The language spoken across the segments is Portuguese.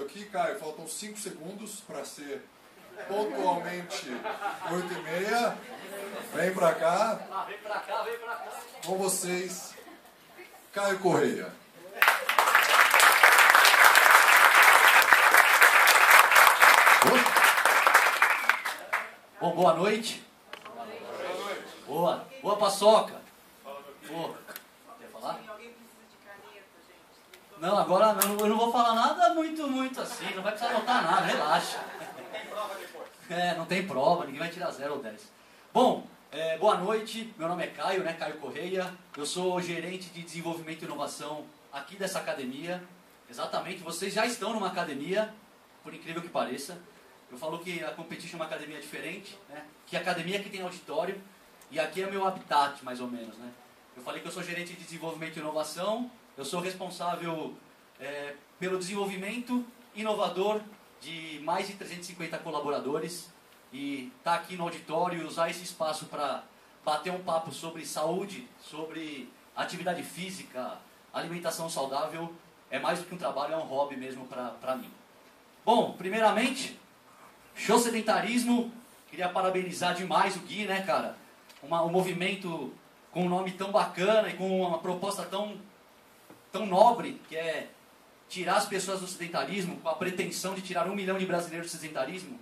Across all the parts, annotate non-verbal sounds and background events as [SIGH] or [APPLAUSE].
combinado aqui, Caio, faltam 5 segundos para ser pontualmente 8 e meia. Vem pra cá. Ah, vem pra cá, vem pra cá. Com vocês, Caio Correia. Bom, boa noite. Boa. Boa paçoca. Boa. Quer falar? Não, agora não, eu não vou falar nada muito, muito assim. Não vai precisar anotar nada, relaxa. [LAUGHS] É, não tem prova, ninguém vai tirar zero ou 10. Bom, é, boa noite. Meu nome é Caio, né? Caio Correia. Eu sou gerente de desenvolvimento e inovação aqui dessa academia. Exatamente, vocês já estão numa academia, por incrível que pareça. Eu falo que a Competition é uma academia diferente, né? Que a academia que tem auditório e aqui é meu habitat, mais ou menos, né? Eu falei que eu sou gerente de desenvolvimento e inovação. Eu sou responsável é, pelo desenvolvimento inovador de mais de 350 colaboradores e estar tá aqui no auditório e usar esse espaço para bater um papo sobre saúde, sobre atividade física, alimentação saudável, é mais do que um trabalho, é um hobby mesmo para mim. Bom, primeiramente, show sedentarismo, queria parabenizar demais o Gui, né, cara? Uma, um movimento com um nome tão bacana e com uma proposta tão, tão nobre, que é tirar as pessoas do sedentarismo, com a pretensão de tirar um milhão de brasileiros do sedentarismo,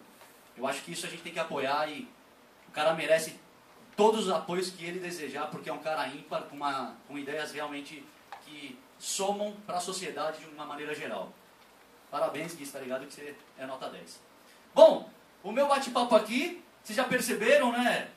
eu acho que isso a gente tem que apoiar e o cara merece todos os apoios que ele desejar, porque é um cara ímpar, com, uma, com ideias realmente que somam para a sociedade de uma maneira geral. Parabéns, Gui, está ligado que você é nota 10. Bom, o meu bate-papo aqui, vocês já perceberam, né?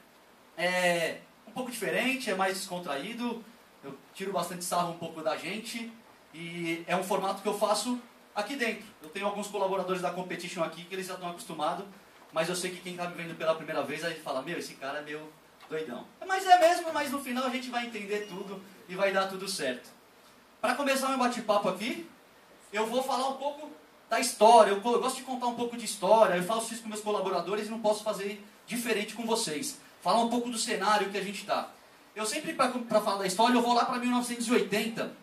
É um pouco diferente, é mais descontraído. Eu tiro bastante sarro um pouco da gente. E é um formato que eu faço aqui dentro. Eu tenho alguns colaboradores da Competition aqui que eles já estão acostumados, mas eu sei que quem está me vendo pela primeira vez aí fala: Meu, esse cara é meu doidão. Mas é mesmo, mas no final a gente vai entender tudo e vai dar tudo certo. Para começar meu bate-papo aqui, eu vou falar um pouco da história. Eu, gosto de contar um pouco de história. Eu faço isso com meus colaboradores e não posso fazer diferente com vocês. Falar um pouco do cenário que a gente está. Eu sempre, para falar da história, eu vou lá para 1980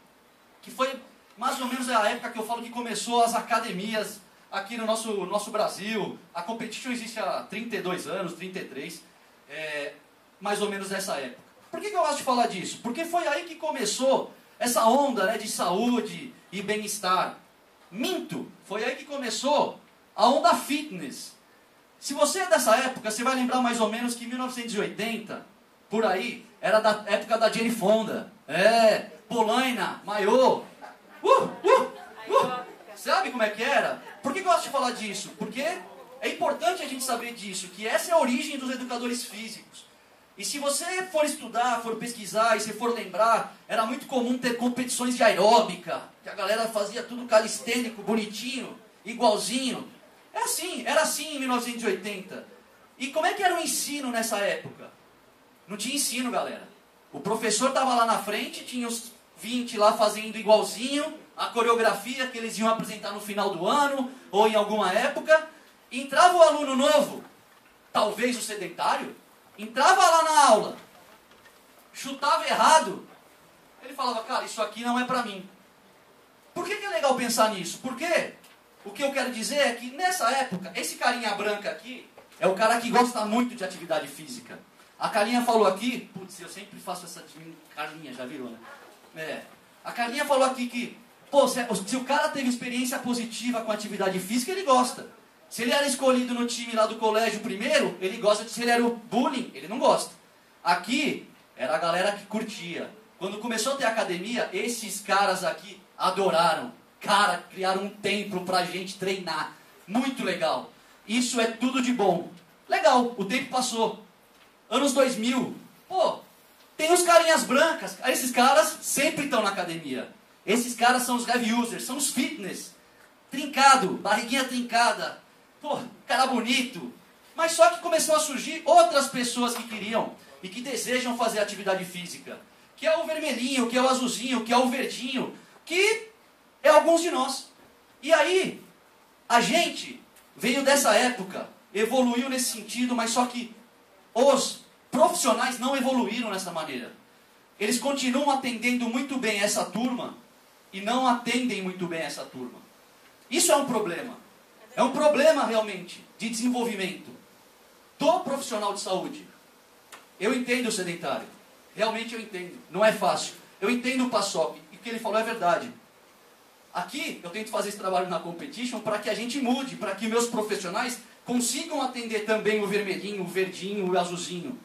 que foi mais ou menos a época que eu falo que começou as academias aqui no nosso, nosso Brasil. A competition existe há 32 anos, 33, é, mais ou menos nessa época. Por que, que eu gosto de falar disso? Porque foi aí que começou essa onda né, de saúde e bem-estar. Minto, foi aí que começou a onda fitness. Se você é dessa época, você vai lembrar mais ou menos que 1980, por aí, era da época da Jane Fonda. É, Polaina, Maiô. Uh, uh, uh. Sabe como é que era? Por que eu gosto de falar disso? Porque é importante a gente saber disso, que essa é a origem dos educadores físicos. E se você for estudar, for pesquisar e se for lembrar, era muito comum ter competições de aeróbica, que a galera fazia tudo calistênico, bonitinho, igualzinho. É assim, era assim em 1980. E como é que era o ensino nessa época? Não tinha ensino, galera. O professor estava lá na frente, tinha os 20 lá fazendo igualzinho, a coreografia que eles iam apresentar no final do ano ou em alguma época. Entrava o aluno novo, talvez o sedentário, entrava lá na aula, chutava errado. Ele falava, cara, isso aqui não é para mim. Por que, que é legal pensar nisso? Porque o que eu quero dizer é que nessa época, esse carinha branca aqui é o cara que gosta muito de atividade física. A Carlinha falou aqui, putz, eu sempre faço essa Carlinha, já virou, né? É. A Carlinha falou aqui que, pô, se, se o cara teve experiência positiva com atividade física, ele gosta. Se ele era escolhido no time lá do colégio primeiro, ele gosta de se ele era o bullying, ele não gosta. Aqui era a galera que curtia. Quando começou a ter academia, esses caras aqui adoraram. Cara, criaram um templo pra gente treinar. Muito legal. Isso é tudo de bom. Legal, o tempo passou. Anos 2000. Pô, tem os carinhas brancas, esses caras sempre estão na academia. Esses caras são os heavy users, são os fitness. Trincado, barriguinha trincada. Pô, cara bonito. Mas só que começou a surgir outras pessoas que queriam e que desejam fazer atividade física. Que é o vermelhinho, que é o azulzinho, que é o verdinho, que é alguns de nós. E aí, a gente veio dessa época, evoluiu nesse sentido, mas só que os profissionais não evoluíram nessa maneira. Eles continuam atendendo muito bem essa turma e não atendem muito bem essa turma. Isso é um problema. É um problema realmente de desenvolvimento do profissional de saúde. Eu entendo o sedentário. Realmente eu entendo. Não é fácil. Eu entendo o Paçoc. E o que ele falou é verdade. Aqui eu tento fazer esse trabalho na competition para que a gente mude, para que meus profissionais consigam atender também o vermelhinho, o verdinho, o azulzinho.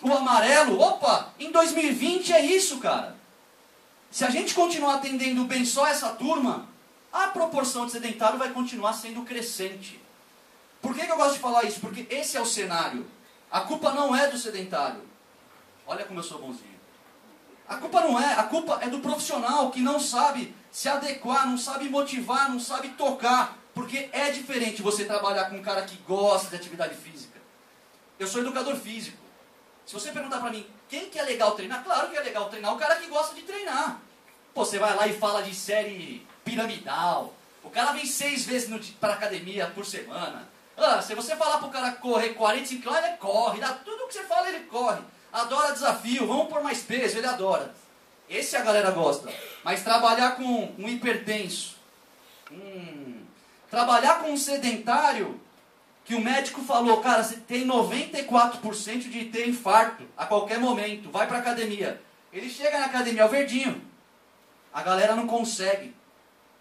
O amarelo, opa, em 2020 é isso, cara. Se a gente continuar atendendo bem só essa turma, a proporção de sedentário vai continuar sendo crescente. Por que, que eu gosto de falar isso? Porque esse é o cenário. A culpa não é do sedentário. Olha como eu sou bonzinho. A culpa não é, a culpa é do profissional que não sabe se adequar, não sabe motivar, não sabe tocar. Porque é diferente você trabalhar com um cara que gosta de atividade física. Eu sou educador físico. Se você perguntar para mim, quem que é legal treinar? Claro que é legal treinar o cara que gosta de treinar. Pô, você vai lá e fala de série piramidal. O cara vem seis vezes para academia por semana. Ah, se você falar pro cara correr 45 km, ele corre. Dá tudo que você fala, ele corre. Adora desafio, vamos por mais peso, ele adora. Esse a galera gosta. Mas trabalhar com um hipertenso, hum, trabalhar com um sedentário, que o médico falou, cara, você tem 94% de ter infarto a qualquer momento, vai pra academia. Ele chega na academia, é o verdinho. A galera não consegue.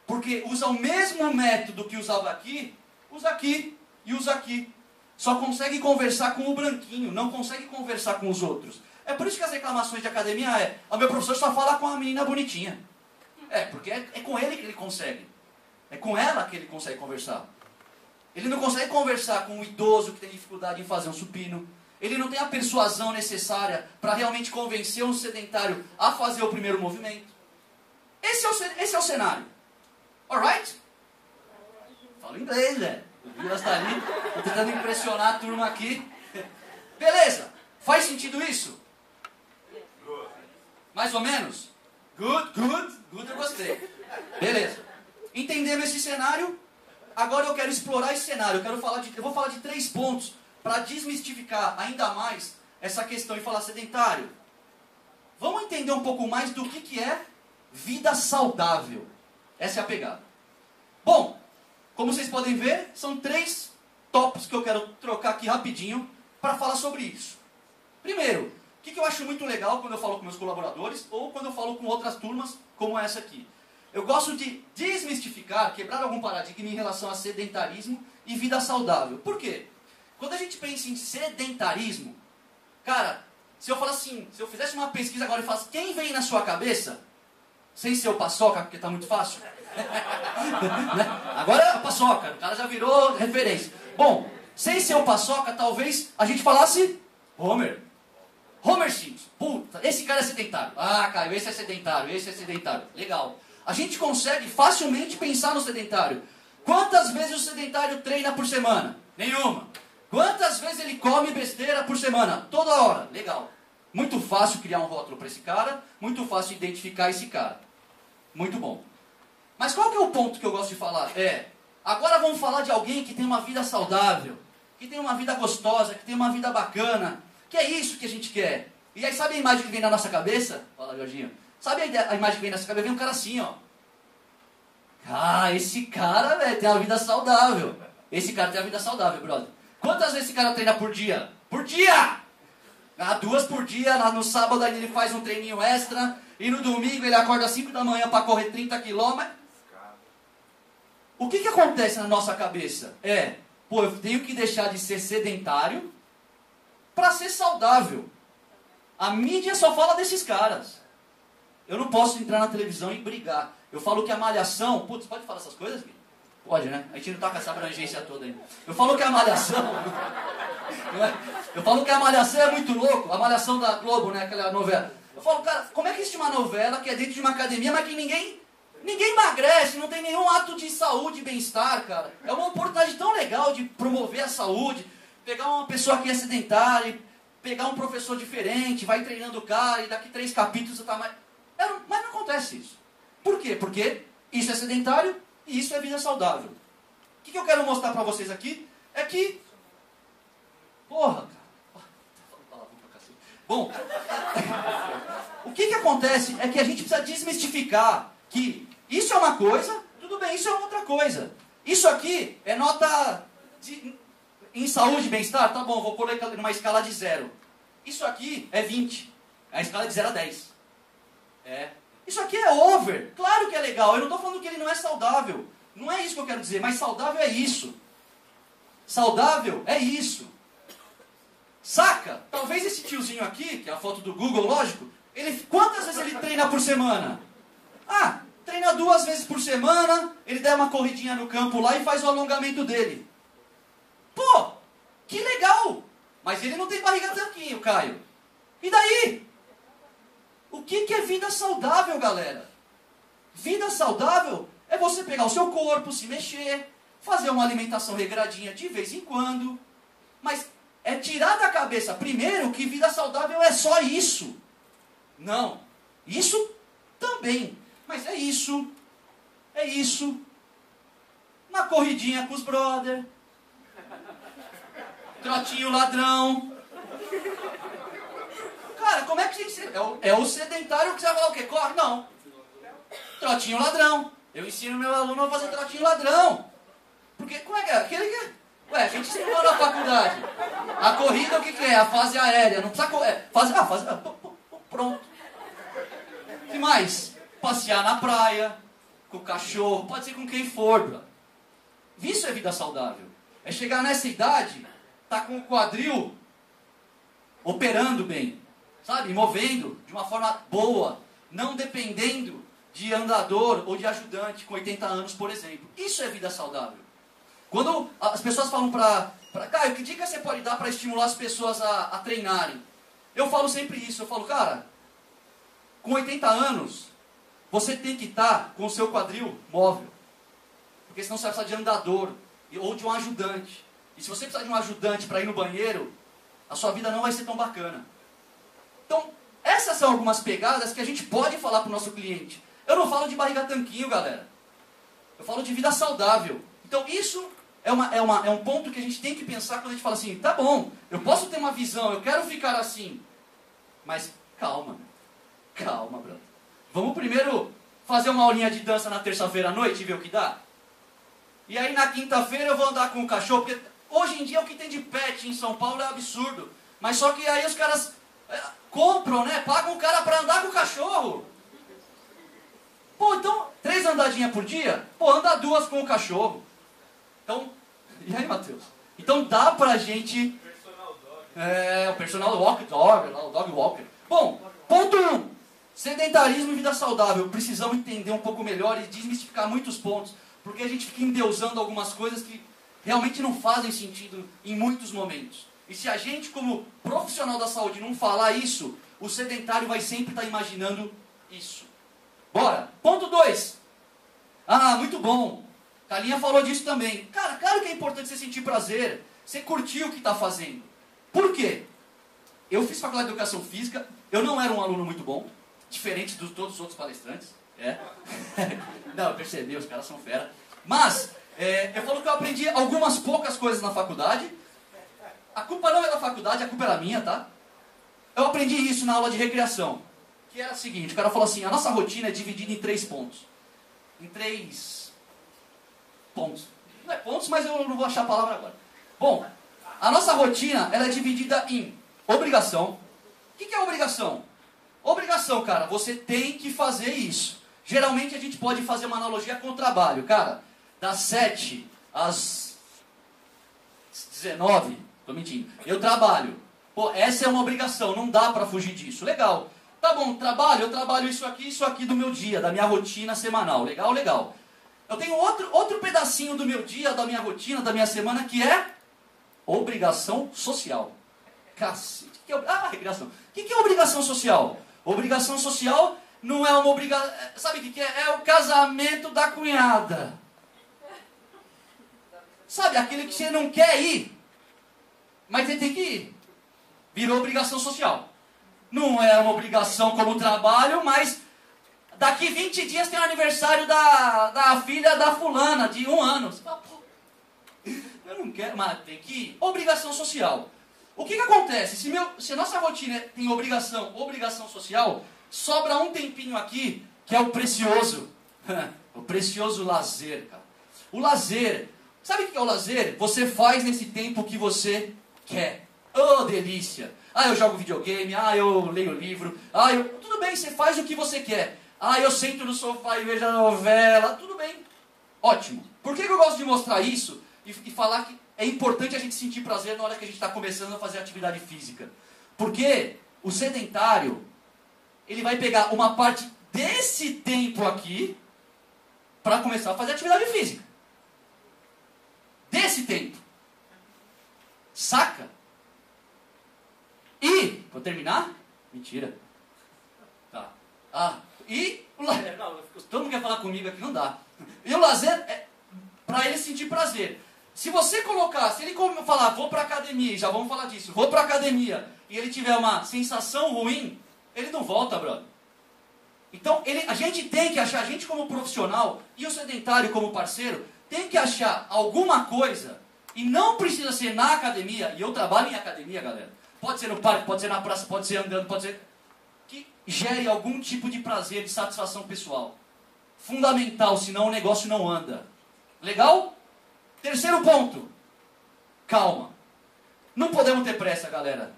Porque usa o mesmo método que usava aqui, usa aqui e usa aqui. Só consegue conversar com o branquinho, não consegue conversar com os outros. É por isso que as reclamações de academia é: o meu professor só fala com a menina bonitinha. É, porque é, é com ele que ele consegue. É com ela que ele consegue conversar. Ele não consegue conversar com um idoso que tem dificuldade em fazer um supino. Ele não tem a persuasão necessária para realmente convencer um sedentário a fazer o primeiro movimento. Esse é o, esse é o cenário. Alright? Fala inglês, velho. O Vilas está ali, tô tentando impressionar a turma aqui. [LAUGHS] Beleza. Faz sentido isso? Mais ou menos? Good, good, good eu gostei. Beleza. Entendendo esse cenário, agora eu quero explorar esse cenário. Eu, quero falar de, eu vou falar de três pontos para desmistificar ainda mais essa questão e falar sedentário. Vamos entender um pouco mais do que, que é vida saudável. Essa é a pegada. Bom, como vocês podem ver, são três tópicos que eu quero trocar aqui rapidinho para falar sobre isso. Primeiro, o que, que eu acho muito legal quando eu falo com meus colaboradores ou quando eu falo com outras turmas como essa aqui. Eu gosto de desmistificar, quebrar algum paradigma em relação a sedentarismo e vida saudável. Por quê? Quando a gente pensa em sedentarismo, cara, se eu falar assim, se eu fizesse uma pesquisa agora e falasse quem vem na sua cabeça, sem ser o paçoca, porque está muito fácil. [LAUGHS] Né? agora é a paçoca, o cara já virou referência. Bom, sem ser o paçoca, talvez a gente falasse Homer. Homer Simpson. Puta, esse cara é sedentário. Ah, Caio, esse é sedentário, esse é sedentário. Legal. A gente consegue facilmente pensar no sedentário. Quantas vezes o sedentário treina por semana? Nenhuma. Quantas vezes ele come besteira por semana? Toda hora. Legal. Muito fácil criar um rótulo para esse cara, muito fácil identificar esse cara. Muito bom. Mas qual que é o ponto que eu gosto de falar? É, agora vamos falar de alguém que tem uma vida saudável, que tem uma vida gostosa, que tem uma vida bacana, que é isso que a gente quer. E aí, sabe a imagem que vem na nossa cabeça? Fala, Jorginho. Sabe a, ideia, a imagem que vem na nossa cabeça? Vem um cara assim, ó. Ah, esse cara, velho, tem uma vida saudável. Esse cara tem uma vida saudável, brother. Quantas vezes esse cara treina por dia? Por dia! Ah, duas por dia, no sábado ele faz um treininho extra, e no domingo ele acorda às 5 da manhã para correr 30 quilômetros. O que, que acontece na nossa cabeça? É, pô, eu tenho que deixar de ser sedentário para ser saudável. A mídia só fala desses caras. Eu não posso entrar na televisão e brigar. Eu falo que a malhação. Putz, pode falar essas coisas, Gui? Pode, né? A gente não tá com essa abrangência toda aí. Eu falo que a malhação. [LAUGHS] É? Eu falo que a malhação é muito louco. A malhação da Globo, né? Aquela novela. Eu falo, cara, como é que existe uma novela que é dentro de uma academia, mas que ninguém. Ninguém emagrece, não tem nenhum ato de saúde e bem-estar, cara. É uma oportunidade tão legal de promover a saúde, pegar uma pessoa que é sedentária, pegar um professor diferente, vai treinando o cara e daqui três capítulos você tá mais. É, mas não acontece isso. Por quê? Porque isso é sedentário e isso é vida saudável. O que, que eu quero mostrar para vocês aqui é que. Porra, cara. Bom, [LAUGHS] o que, que acontece é que a gente precisa desmistificar que isso é uma coisa, tudo bem, isso é outra coisa. Isso aqui é nota de, em saúde e bem-estar? Tá bom, vou pôr numa escala de zero. Isso aqui é 20. É a escala de 0 a 10. É. Isso aqui é over. Claro que é legal. Eu não estou falando que ele não é saudável. Não é isso que eu quero dizer. Mas saudável é isso. Saudável é isso. Saca? Talvez esse tiozinho aqui, que é a foto do Google, lógico, ele, quantas vezes ele treina por semana? Ah, treina duas vezes por semana, ele dá uma corridinha no campo lá e faz o alongamento dele. Pô, que legal! Mas ele não tem barriga tanquinho, Caio. E daí? O que, que é vida saudável, galera? Vida saudável é você pegar o seu corpo, se mexer, fazer uma alimentação regradinha de vez em quando. Mas é tirar da cabeça, primeiro, que vida saudável é só isso. Não. Isso também. Mas é isso. É isso. Uma corridinha com os brother. Trotinho ladrão. Cara, como é que você. É o, é o sedentário que você vai falar o quê? Corre? Não. Trotinho ladrão. Eu ensino meu aluno a fazer trotinho ladrão. Porque, como é que é? Aquele que. É- Ué, a gente ensinou na faculdade. A corrida, o que, que é? A fase aérea. Não precisa correr. É, fase, ah, fase. Ah, pronto. O que mais? Passear na praia, com o cachorro, pode ser com quem for, bro. Isso é vida saudável. É chegar nessa idade, tá com o quadril operando bem, sabe? Movendo de uma forma boa, não dependendo de andador ou de ajudante com 80 anos, por exemplo. Isso é vida saudável. Quando as pessoas falam para. Caio, que dica você pode dar para estimular as pessoas a, a treinarem? Eu falo sempre isso. Eu falo, cara, com 80 anos, você tem que estar com o seu quadril móvel. Porque senão você vai precisar de andador ou de um ajudante. E se você precisar de um ajudante para ir no banheiro, a sua vida não vai ser tão bacana. Então, essas são algumas pegadas que a gente pode falar para o nosso cliente. Eu não falo de barriga tanquinho, galera. Eu falo de vida saudável. Então, isso é, uma, é, uma, é um ponto que a gente tem que pensar quando a gente fala assim: tá bom, eu posso ter uma visão, eu quero ficar assim. Mas calma, calma, brother. Vamos primeiro fazer uma aulinha de dança na terça-feira à noite e ver o que dá? E aí na quinta-feira eu vou andar com o cachorro, porque hoje em dia o que tem de pet em São Paulo é absurdo. Mas só que aí os caras compram, né? Pagam o cara para andar com o cachorro. Pô, então, três andadinhas por dia? Pô, anda duas com o cachorro. Então, e aí, Matheus? Então dá pra gente. É, o personal walk dog, o dog walker. Bom, ponto 1. Um, sedentarismo e vida saudável. Precisamos entender um pouco melhor e desmistificar muitos pontos. Porque a gente fica endeusando algumas coisas que realmente não fazem sentido em muitos momentos. E se a gente, como profissional da saúde, não falar isso, o sedentário vai sempre estar imaginando isso. Bora. Ponto 2. Ah, muito bom. Calinha falou disso também. Cara, claro que é importante você sentir prazer. Você curtir o que está fazendo. Por quê? Eu fiz faculdade de educação física. Eu não era um aluno muito bom. Diferente de todos os outros palestrantes. É. [LAUGHS] não, percebi, os caras são fera. Mas, é, eu falo que eu aprendi algumas poucas coisas na faculdade. Culpa não é da faculdade, a culpa era minha, tá? Eu aprendi isso na aula de recreação que era o seguinte, o cara falou assim, a nossa rotina é dividida em três pontos. Em três pontos. Não é pontos, mas eu não vou achar a palavra agora. Bom, a nossa rotina ela é dividida em obrigação. O que é obrigação? Obrigação, cara, você tem que fazer isso. Geralmente a gente pode fazer uma analogia com o trabalho. Cara, das 7 às 19, tô mentindo, eu trabalho. Pô, essa é uma obrigação, não dá para fugir disso. Legal. Tá bom, trabalho, eu trabalho isso aqui, isso aqui do meu dia, da minha rotina semanal. Legal, legal. Eu tenho outro, outro pedacinho do meu dia, da minha rotina, da minha semana, que é obrigação social. Cacete, que é, ah, recreação. O que, que é obrigação social? Obrigação social não é uma obrigação. Sabe o que, que é? É o casamento da cunhada. Sabe, aquele que você não quer ir, mas tem que ir. Virou obrigação social não é uma obrigação como trabalho, mas daqui 20 dias tem o aniversário da, da filha da fulana, de um ano. Você fala, pô, eu não quero, mas tem que ir. Obrigação social. O que, que acontece? Se, meu, se a nossa rotina tem obrigação, obrigação social, sobra um tempinho aqui, que é o precioso, [LAUGHS] O precioso lazer, cara. O lazer. Sabe o que é o lazer? Você faz nesse tempo que você quer. Oh, delícia! Ah, eu jogo videogame, ah, eu leio livro, ah, eu... tudo bem, você faz o que você quer. Ah, eu sento no sofá e vejo a novela, tudo bem. Ótimo. Por que, que eu gosto de mostrar isso e, e falar que é importante a gente sentir prazer na hora que a gente está começando a fazer atividade física? Porque o sedentário, ele vai pegar uma parte desse tempo aqui para começar a fazer atividade física. Desse tempo. Saca? E, vou terminar? Mentira. Tá. Ah, e o lazer. Não, todo mundo quer falar comigo aqui, não dá. E o lazer é para ele sentir prazer. Se você colocar, se ele falar, vou para academia, já vamos falar disso, vou para academia, e ele tiver uma sensação ruim, ele não volta, brother. Então, ele, a gente tem que achar, a gente como profissional e o sedentário como parceiro, tem que achar alguma coisa, e não precisa ser na academia, e eu trabalho em academia, galera. Pode ser no parque, pode ser na praça, pode ser andando, pode ser. que gere algum tipo de prazer, de satisfação pessoal. Fundamental, senão o negócio não anda. Legal? Terceiro ponto. Calma. Não podemos ter pressa, galera.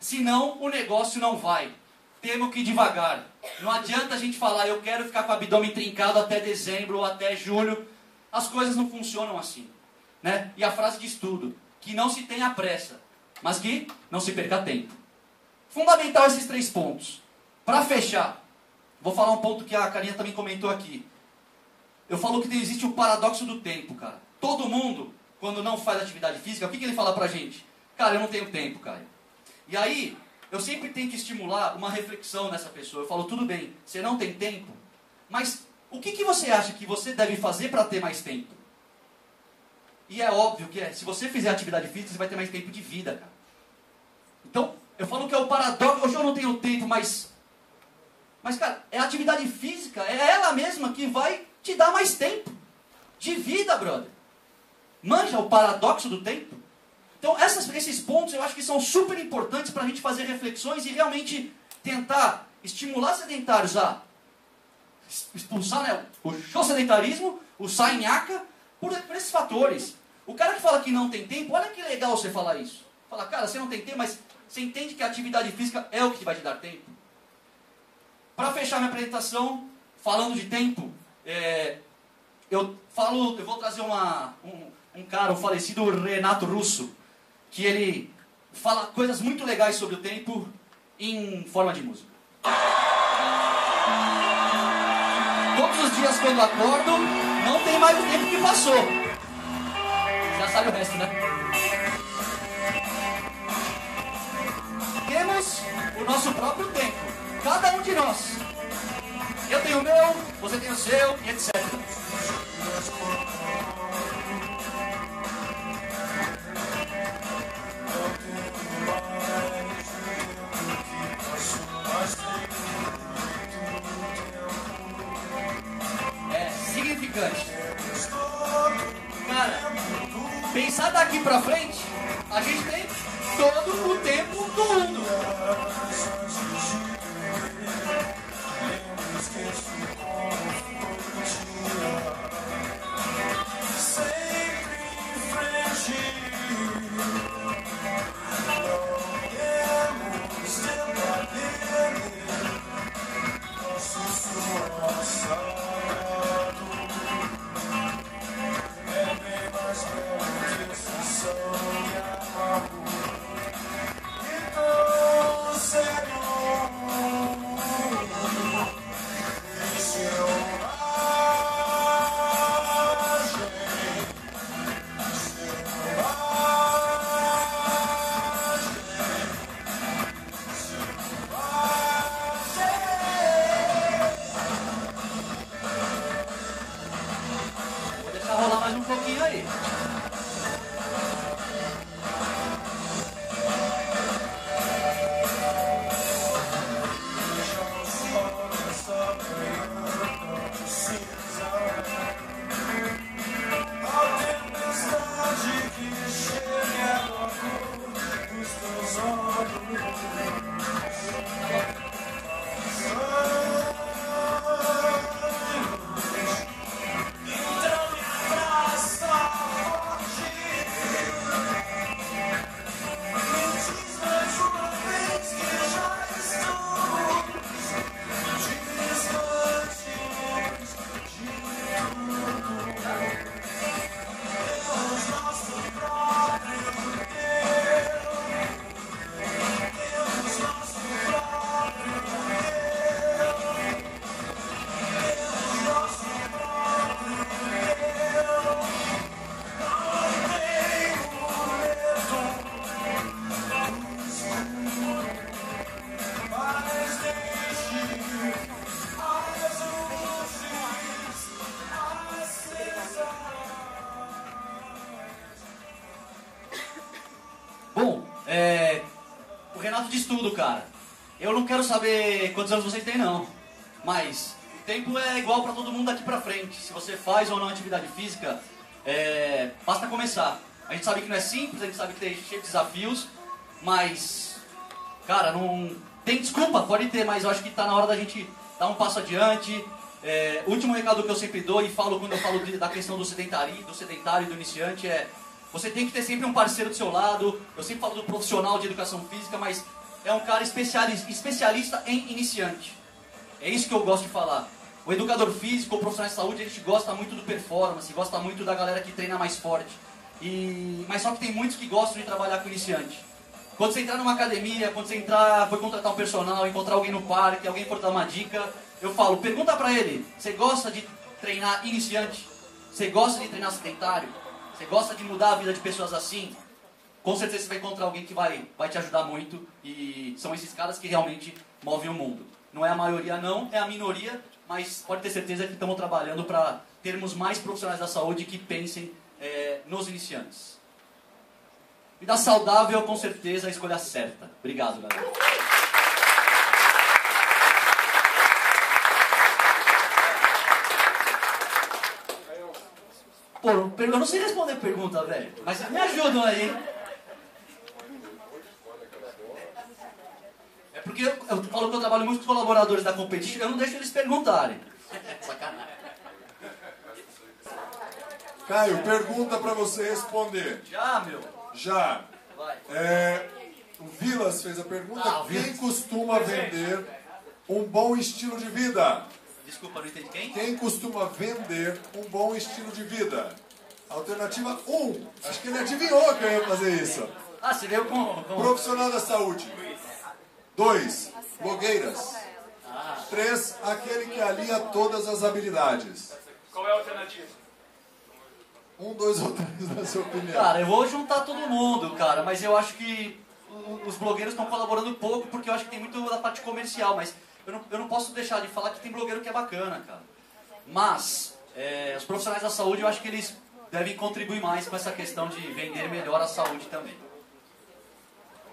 Senão o negócio não vai. Temos que ir devagar. Não adianta a gente falar, eu quero ficar com o abdômen trincado até dezembro ou até julho. As coisas não funcionam assim. Né? E a frase diz tudo: que não se tenha pressa, mas que não se perca tempo. Fundamental esses três pontos. Para fechar, vou falar um ponto que a Carinha também comentou aqui. Eu falo que existe o paradoxo do tempo, cara. Todo mundo, quando não faz atividade física, o que, que ele fala pra gente? Cara, eu não tenho tempo, cara. E aí, eu sempre tento estimular uma reflexão nessa pessoa. Eu falo, tudo bem, você não tem tempo, mas o que, que você acha que você deve fazer para ter mais tempo? E é óbvio que é, se você fizer atividade física, você vai ter mais tempo de vida, cara. Então, eu falo que é o paradoxo, hoje eu não tenho tempo, mas. Mas, cara, é a atividade física, é ela mesma que vai te dar mais tempo de vida, brother. Manja o paradoxo do tempo? Então, essas, esses pontos eu acho que são super importantes para a gente fazer reflexões e realmente tentar estimular sedentários a expulsar né, o show sedentarismo, o sainhaca, por, por esses fatores. O cara que fala que não tem tempo, olha que legal você falar isso. Fala, cara, você não tem tempo, mas você entende que a atividade física é o que vai te dar tempo? Para fechar minha apresentação, falando de tempo, é, eu falo, eu vou trazer uma, um, um cara, o falecido Renato Russo, que ele fala coisas muito legais sobre o tempo em forma de música. Todos os dias quando acordo, não tem mais o tempo que passou. Sabe o resto, né? Temos o nosso próprio tempo. Cada um de nós. Eu tenho o meu, você tem o seu, e etc. Cara, pensar daqui pra frente, a gente tem todo o tempo do mundo. Cara. Eu não quero saber quantos anos vocês têm, não. Mas o tempo é igual para todo mundo daqui pra frente. Se você faz ou não atividade física, é, basta começar. A gente sabe que não é simples, a gente sabe que tem cheio de desafios, mas, cara, não tem desculpa, pode ter, mas eu acho que está na hora da gente dar um passo adiante. É, último recado que eu sempre dou e falo quando eu falo de, da questão do sedentário, do sedentário e do iniciante é você tem que ter sempre um parceiro do seu lado. Eu sempre falo do profissional de educação física, mas é um cara especialista, especialista em iniciante. É isso que eu gosto de falar. O educador físico, o profissional de saúde, a gente gosta muito do performance, gosta muito da galera que treina mais forte. E, mas só que tem muitos que gostam de trabalhar com iniciante. Quando você entrar numa academia, quando você entrar, for contratar um personal, encontrar alguém no parque, alguém for dar uma dica, eu falo, pergunta pra ele, você gosta de treinar iniciante? Você gosta de treinar sedentário? Você gosta de mudar a vida de pessoas assim? Com certeza você vai encontrar alguém que vai, vai te ajudar muito e são esses caras que realmente movem o mundo. Não é a maioria não, é a minoria, mas pode ter certeza que estamos trabalhando para termos mais profissionais da saúde que pensem é, nos iniciantes. Vida saudável, com certeza, a escolha certa. Obrigado, galera. Pô, eu não sei responder pergunta, velho. Mas me ajudam aí. É porque eu, eu falo que eu trabalho muito com os colaboradores da Competition, eu não deixo eles perguntarem. Sacanagem. Caio, pergunta para você responder. Já, meu. Já. Vai. É, o Vilas fez a pergunta: Ah, quem costuma vender um bom estilo de vida? Desculpa, não entendi quem? Quem costuma vender um bom estilo de vida? Alternativa 1. Acho que ele adivinhou que eu ia fazer isso. Ah, você veio com... com... Profissional da saúde. 2. Blogueiras. Ah, 3. Aquele que alia todas as habilidades. Qual é a alternativa? Um, dois ou três, na sua opinião. Cara, eu vou juntar todo mundo, cara, mas eu acho que os blogueiros estão colaborando pouco porque eu acho que tem muito da parte comercial, mas eu não, eu não posso deixar de falar que tem blogueiro que é bacana, cara. Mas, é, os profissionais da saúde eu acho que eles devem contribuir mais com essa questão de vender melhor a saúde também.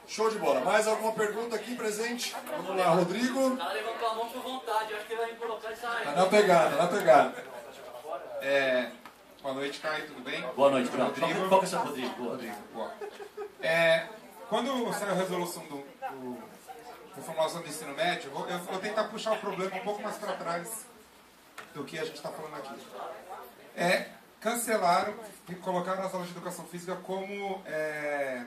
Show de bola. Mais alguma pergunta aqui presente? Vamos lá, Rodrigo. cara levantou a mão com vontade, eu acho que ele vai me colocar essa Tá na pegada, na pegada. É, boa noite, Caio, tudo bem? Boa noite, Bruno. Rodrigo. Qual que é o seu Rodrigo? Boa. Rodrigo, boa. É, quando saiu a resolução do, do, da formulação do ensino médio, eu vou, eu vou tentar puxar o problema um pouco mais para trás do que a gente está falando aqui. É, cancelaram e colocaram as aulas de educação física como é,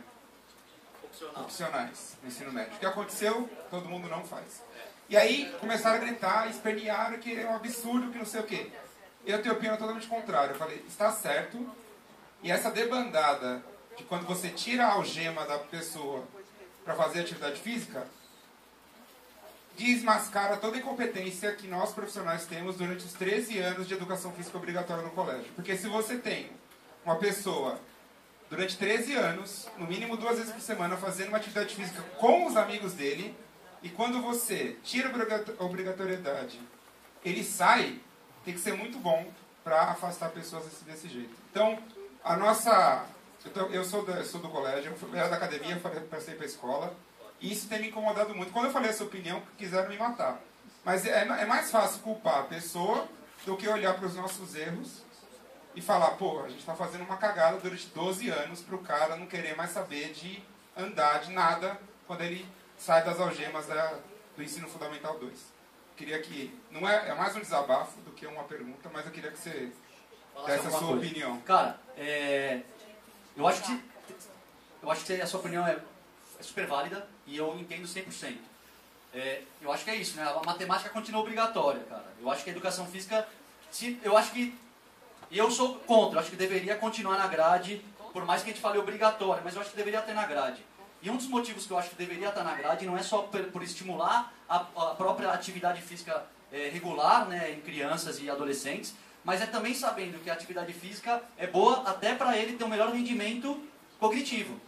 opcionais no ensino médio. O que aconteceu? Todo mundo não faz. E aí começaram a gritar, espernearam que é um absurdo, que não sei o quê. Eu tenho opinião totalmente contrária. Eu falei, está certo. E essa debandada de quando você tira a algema da pessoa para fazer atividade física, desmascara toda a incompetência que nós profissionais temos durante os 13 anos de educação física obrigatória no colégio. Porque se você tem uma pessoa durante 13 anos, no mínimo duas vezes por semana, fazendo uma atividade física com os amigos dele, e quando você tira a obrigato- a obrigatoriedade, ele sai, tem que ser muito bom para afastar pessoas desse, jeito. Então, a nossa. Eu, sou, da, eu sou do colégio, eu era da academia, passei para a escola, e isso tem me incomodado muito. Quando eu falei essa opinião, quiseram me matar. Mas é, é mais fácil culpar a pessoa do que olhar para os nossos erros e falar, pô, a gente está fazendo uma cagada durante 12 anos para o cara não querer mais saber de andar de nada quando ele sai das algemas da- do ensino fundamental 2. Queria que, não é, é mais um desabafo do que uma pergunta, mas eu queria que você Falasse desse a sua coisa. opinião. Cara, é, eu acho que eu acho que a sua opinião é, é super válida e eu entendo 100%. É, eu acho que é isso, né? A matemática continua obrigatória, cara. Eu acho que a educação física, se, eu acho que eu sou contra. Eu acho que deveria continuar na grade, por mais que a gente fale obrigatória, mas eu acho que deveria ter na grade. E um dos motivos que eu acho que deveria estar na grade não é só por, por estimular a, a própria atividade física é, regular né, em crianças e adolescentes, mas é também sabendo que a atividade física é boa até para ele ter um melhor rendimento cognitivo.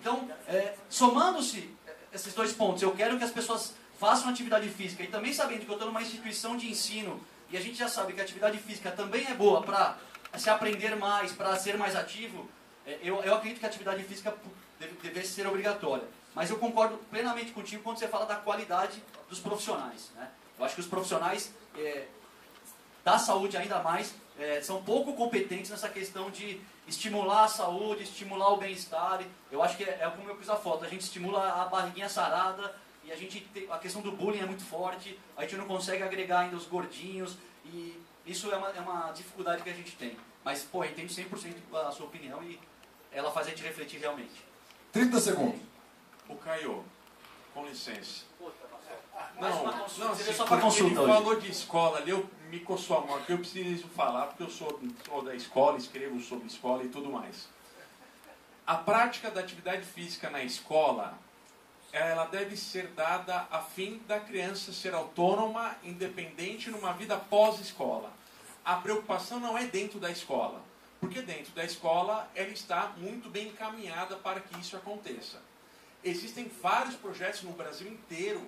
Então, é, somando-se esses dois pontos, eu quero que as pessoas façam atividade física e também sabendo que eu estou numa instituição de ensino e a gente já sabe que a atividade física também é boa para se aprender mais, para ser mais ativo, é, eu, eu acredito que a atividade física deve, deve ser obrigatória. Mas eu concordo plenamente contigo quando você fala da qualidade dos profissionais. Né? Eu acho que os profissionais é, da saúde, ainda mais, é, são pouco competentes nessa questão de estimular a saúde, estimular o bem-estar. Eu acho que é, é como eu fiz a foto, a gente estimula a barriguinha sarada e a gente tem, a questão do bullying é muito forte, a gente não consegue agregar ainda os gordinhos e isso é uma, é uma dificuldade que a gente tem. Mas, pô, eu entendo 100% a sua opinião e ela faz a gente refletir realmente. 30 segundos. O Caio, com licença. Não, não, se só porque consulta ele falou de escola ali, eu me coçou a mão eu preciso falar, porque eu sou, sou da escola, escrevo sobre escola e tudo mais. A prática da atividade física na escola, ela deve ser dada a fim da criança ser autônoma, independente numa vida pós-escola. A preocupação não é dentro da escola, porque dentro da escola ela está muito bem encaminhada para que isso aconteça. Existem vários projetos no Brasil inteiro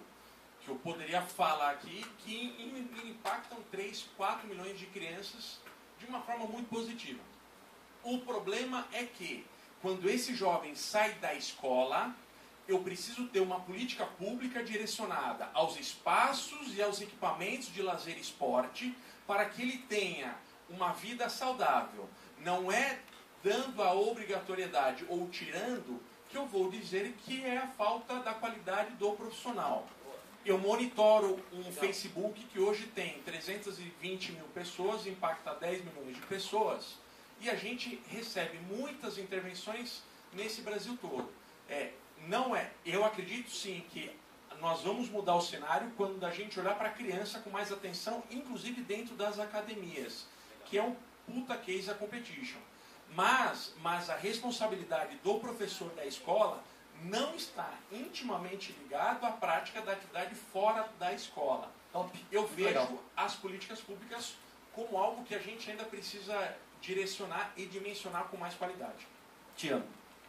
que eu poderia falar aqui que im- im- impactam 3, 4 milhões de crianças de uma forma muito positiva. O problema é que, quando esse jovem sai da escola, eu preciso ter uma política pública direcionada aos espaços e aos equipamentos de lazer e esporte para que ele tenha uma vida saudável. Não é dando a obrigatoriedade ou tirando que eu vou dizer que é a falta da qualidade do profissional. Eu monitoro um Facebook que hoje tem 320 mil pessoas, impacta 10 milhões de pessoas, e a gente recebe muitas intervenções nesse Brasil todo. É, não é, eu acredito sim que nós vamos mudar o cenário quando a gente olhar para a criança com mais atenção, inclusive dentro das academias, que é um puta case a competition. Mas, mas a responsabilidade do professor da escola não está intimamente ligado à prática da atividade fora da escola. Top. Eu vejo legal. as políticas públicas como algo que a gente ainda precisa direcionar e dimensionar com mais qualidade. Te amo.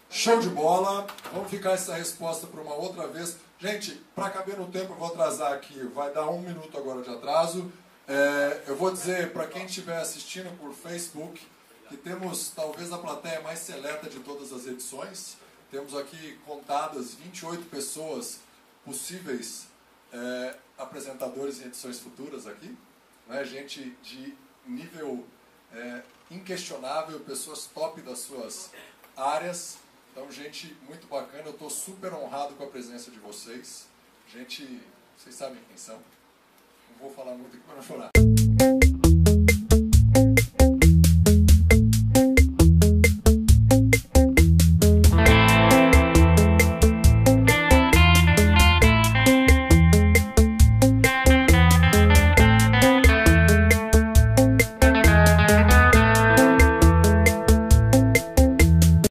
Show de bola. Vamos ficar essa resposta para uma outra vez. Gente, para caber no tempo, eu vou atrasar aqui. Vai dar um minuto agora de atraso. É, eu vou dizer para quem estiver assistindo por Facebook que temos talvez a plateia mais seleta de todas as edições. Temos aqui contadas 28 pessoas possíveis é, apresentadores em edições futuras aqui. Né? Gente de nível é, inquestionável, pessoas top das suas áreas. Então, gente muito bacana. Eu estou super honrado com a presença de vocês. Gente, vocês sabem quem são. Não vou falar muito aqui para não chorar.